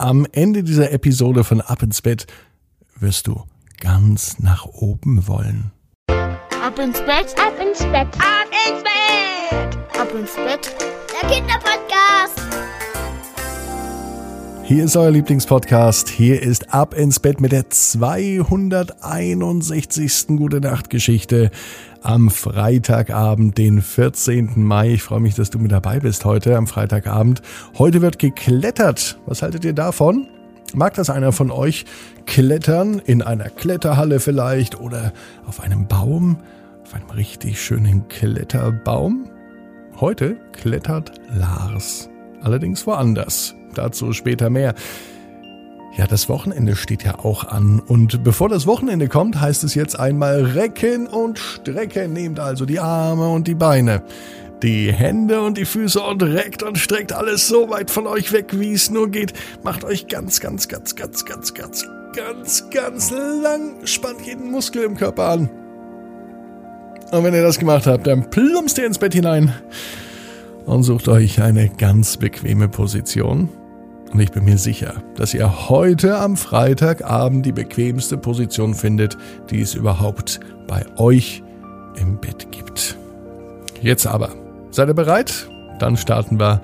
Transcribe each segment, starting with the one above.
Am Ende dieser Episode von Ab ins Bett wirst du ganz nach oben wollen. Ab ins Bett, ab ins Bett, ab ins Bett, ab ins Bett. Der Kinderpodcast. Hier ist euer Lieblingspodcast. Hier ist Ab ins Bett mit der 261. Gute Nacht Geschichte am Freitagabend, den 14. Mai. Ich freue mich, dass du mit dabei bist heute am Freitagabend. Heute wird geklettert. Was haltet ihr davon? Mag das einer von euch klettern? In einer Kletterhalle vielleicht oder auf einem Baum? Auf einem richtig schönen Kletterbaum? Heute klettert Lars. Allerdings woanders. Dazu später mehr. Ja, das Wochenende steht ja auch an. Und bevor das Wochenende kommt, heißt es jetzt einmal recken und strecken. Nehmt also die Arme und die Beine, die Hände und die Füße und reckt und streckt alles so weit von euch weg, wie es nur geht. Macht euch ganz, ganz, ganz, ganz, ganz, ganz, ganz, ganz lang. Spannt jeden Muskel im Körper an. Und wenn ihr das gemacht habt, dann plumpst ihr ins Bett hinein und sucht euch eine ganz bequeme Position. Und ich bin mir sicher, dass ihr heute am Freitagabend die bequemste Position findet, die es überhaupt bei euch im Bett gibt. Jetzt aber, seid ihr bereit? Dann starten wir.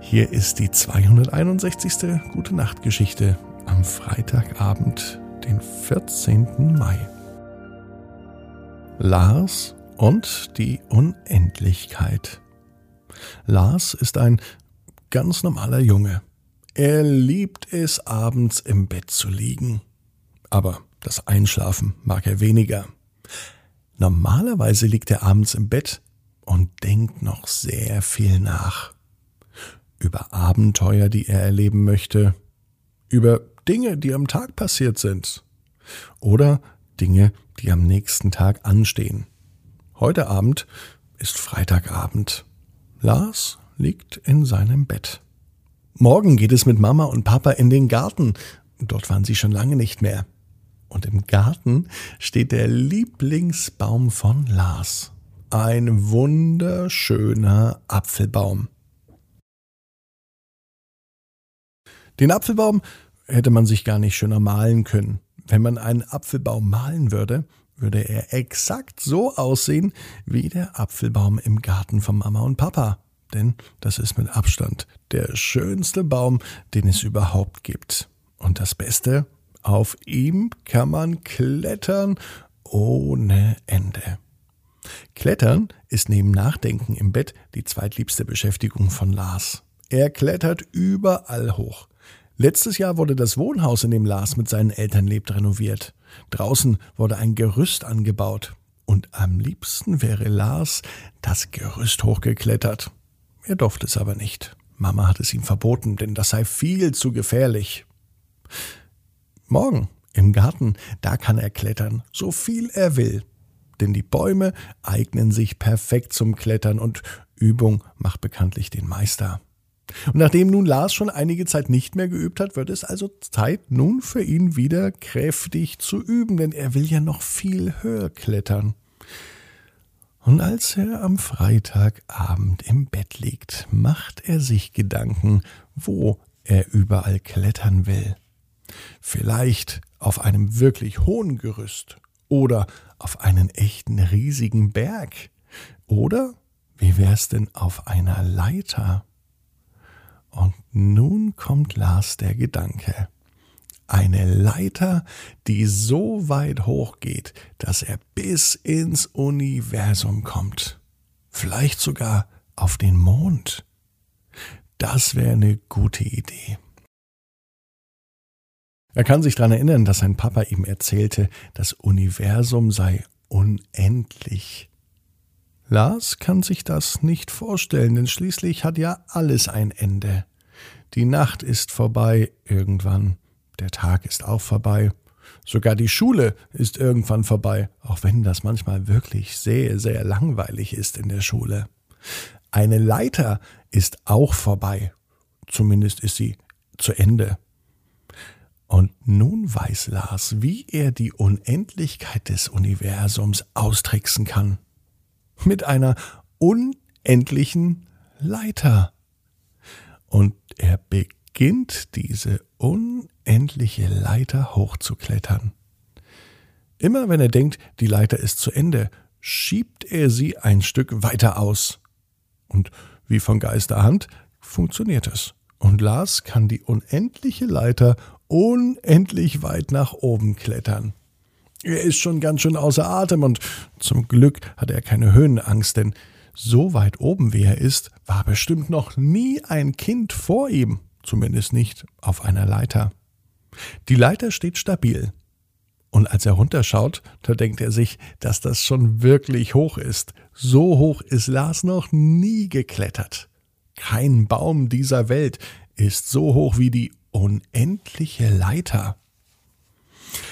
Hier ist die 261. Gute Nacht Geschichte am Freitagabend, den 14. Mai. Lars und die Unendlichkeit. Lars ist ein ganz normaler Junge. Er liebt es, abends im Bett zu liegen. Aber das Einschlafen mag er weniger. Normalerweise liegt er abends im Bett und denkt noch sehr viel nach. Über Abenteuer, die er erleben möchte, über Dinge, die am Tag passiert sind oder Dinge, die am nächsten Tag anstehen. Heute Abend ist Freitagabend. Lars liegt in seinem Bett. Morgen geht es mit Mama und Papa in den Garten. Dort waren sie schon lange nicht mehr. Und im Garten steht der Lieblingsbaum von Lars. Ein wunderschöner Apfelbaum. Den Apfelbaum hätte man sich gar nicht schöner malen können. Wenn man einen Apfelbaum malen würde, würde er exakt so aussehen wie der Apfelbaum im Garten von Mama und Papa denn das ist mit Abstand der schönste Baum, den es überhaupt gibt. Und das Beste, auf ihm kann man klettern ohne Ende. Klettern ist neben Nachdenken im Bett die zweitliebste Beschäftigung von Lars. Er klettert überall hoch. Letztes Jahr wurde das Wohnhaus, in dem Lars mit seinen Eltern lebt, renoviert. Draußen wurde ein Gerüst angebaut. Und am liebsten wäre Lars das Gerüst hochgeklettert. Er durfte es aber nicht. Mama hat es ihm verboten, denn das sei viel zu gefährlich. Morgen im Garten, da kann er klettern, so viel er will. Denn die Bäume eignen sich perfekt zum Klettern und Übung macht bekanntlich den Meister. Und nachdem nun Lars schon einige Zeit nicht mehr geübt hat, wird es also Zeit nun für ihn wieder kräftig zu üben, denn er will ja noch viel höher klettern. Und als er am Freitagabend im Bett liegt, macht er sich Gedanken, wo er überall klettern will. Vielleicht auf einem wirklich hohen Gerüst oder auf einen echten riesigen Berg. Oder wie wär's denn auf einer Leiter? Und nun kommt Lars der Gedanke. Eine Leiter, die so weit hoch geht, dass er bis ins Universum kommt. Vielleicht sogar auf den Mond. Das wäre eine gute Idee. Er kann sich daran erinnern, dass sein Papa ihm erzählte, das Universum sei unendlich. Lars kann sich das nicht vorstellen, denn schließlich hat ja alles ein Ende. Die Nacht ist vorbei irgendwann. Der Tag ist auch vorbei. Sogar die Schule ist irgendwann vorbei, auch wenn das manchmal wirklich sehr, sehr langweilig ist in der Schule. Eine Leiter ist auch vorbei. Zumindest ist sie zu Ende. Und nun weiß Lars, wie er die Unendlichkeit des Universums austricksen kann. Mit einer unendlichen Leiter. Und er beginnt diese unendliche Leiter hochzuklettern. Immer wenn er denkt, die Leiter ist zu Ende, schiebt er sie ein Stück weiter aus. Und wie von Geisterhand funktioniert es. Und Lars kann die unendliche Leiter unendlich weit nach oben klettern. Er ist schon ganz schön außer Atem und zum Glück hat er keine Höhenangst, denn so weit oben wie er ist, war bestimmt noch nie ein Kind vor ihm, zumindest nicht auf einer Leiter. Die Leiter steht stabil. Und als er runterschaut, da denkt er sich, dass das schon wirklich hoch ist. So hoch ist Lars noch nie geklettert. Kein Baum dieser Welt ist so hoch wie die unendliche Leiter.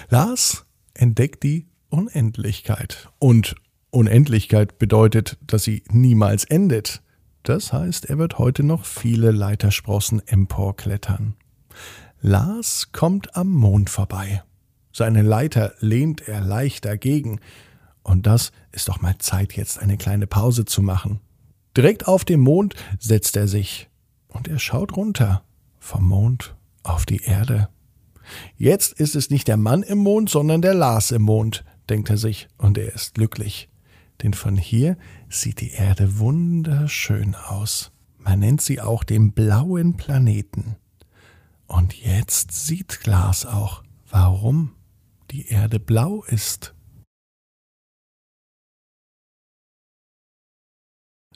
Lars entdeckt die Unendlichkeit. Und Unendlichkeit bedeutet, dass sie niemals endet. Das heißt, er wird heute noch viele Leitersprossen emporklettern. Lars kommt am Mond vorbei. Seine Leiter lehnt er leicht dagegen. Und das ist doch mal Zeit, jetzt eine kleine Pause zu machen. Direkt auf dem Mond setzt er sich und er schaut runter vom Mond auf die Erde. Jetzt ist es nicht der Mann im Mond, sondern der Lars im Mond, denkt er sich, und er ist glücklich. Denn von hier sieht die Erde wunderschön aus. Man nennt sie auch den blauen Planeten. Und jetzt sieht Lars auch, warum die Erde blau ist.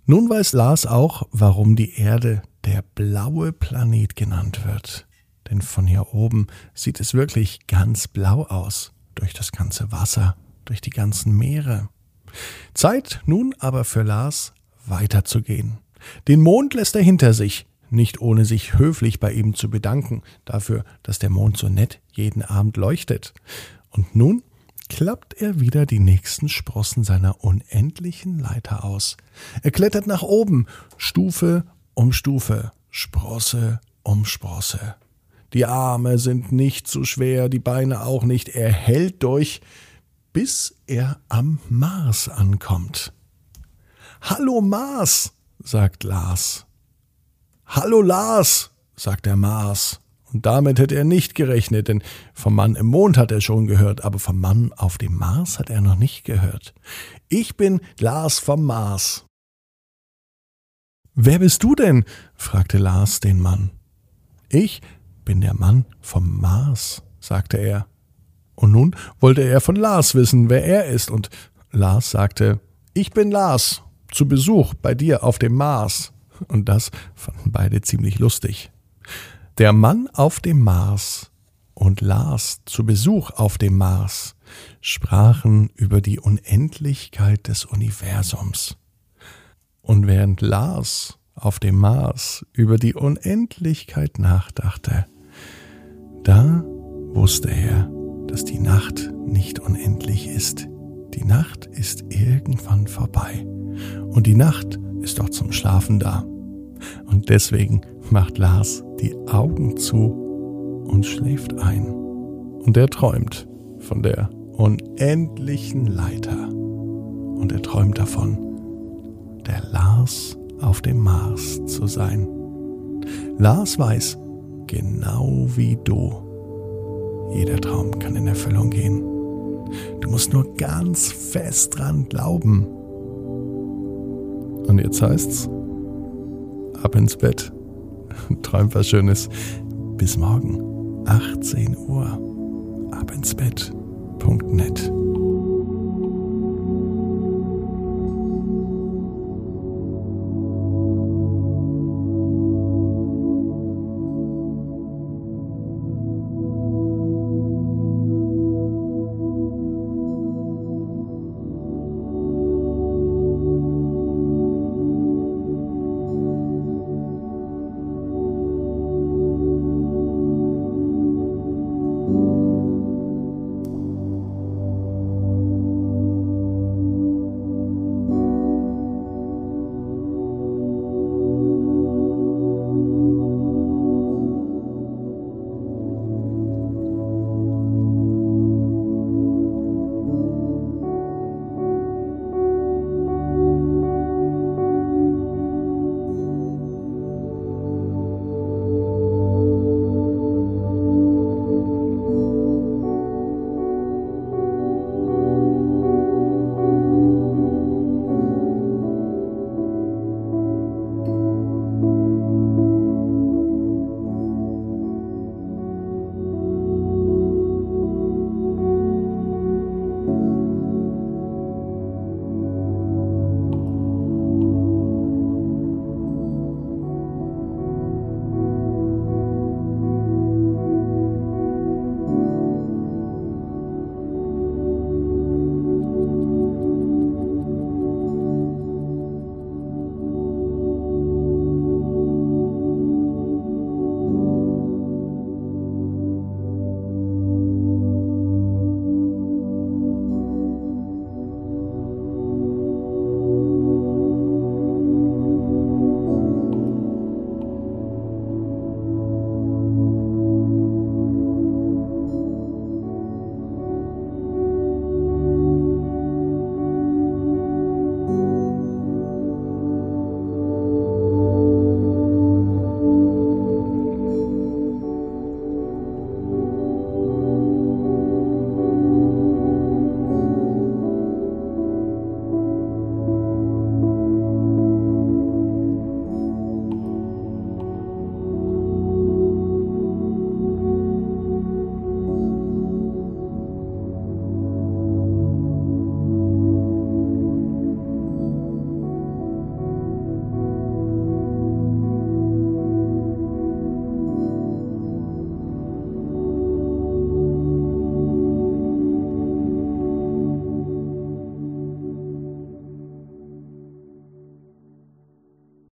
Nun weiß Lars auch, warum die Erde der blaue Planet genannt wird. Denn von hier oben sieht es wirklich ganz blau aus, durch das ganze Wasser, durch die ganzen Meere. Zeit nun aber für Lars weiterzugehen. Den Mond lässt er hinter sich, nicht ohne sich höflich bei ihm zu bedanken, dafür, dass der Mond so nett jeden Abend leuchtet. Und nun klappt er wieder die nächsten Sprossen seiner unendlichen Leiter aus. Er klettert nach oben, Stufe um Stufe, Sprosse um Sprosse. Die Arme sind nicht zu schwer, die Beine auch nicht. Er hält durch, bis er am Mars ankommt. Hallo Mars, sagt Lars. Hallo Lars, sagt der Mars. Und damit hätte er nicht gerechnet, denn vom Mann im Mond hat er schon gehört, aber vom Mann auf dem Mars hat er noch nicht gehört. Ich bin Lars vom Mars. Wer bist du denn? fragte Lars den Mann. Ich bin der Mann vom Mars, sagte er. Und nun wollte er von Lars wissen, wer er ist, und Lars sagte, ich bin Lars, zu Besuch bei dir auf dem Mars. Und das fanden beide ziemlich lustig. Der Mann auf dem Mars und Lars zu Besuch auf dem Mars sprachen über die Unendlichkeit des Universums. Und während Lars auf dem Mars über die Unendlichkeit nachdachte, da wusste er, dass die Nacht nicht unendlich ist. Die Nacht ist irgendwann vorbei. Und die Nacht ist auch zum Schlafen da. Und deswegen macht Lars die Augen zu und schläft ein. Und er träumt von der unendlichen Leiter. Und er träumt davon, der Lars auf dem Mars zu sein. Lars weiß, genau wie du, jeder Traum kann in Erfüllung gehen. Du musst nur ganz fest dran glauben. Und jetzt heißt's, ab ins Bett. Träum was Schönes. Bis morgen, 18 Uhr. Ab ins Bett.net.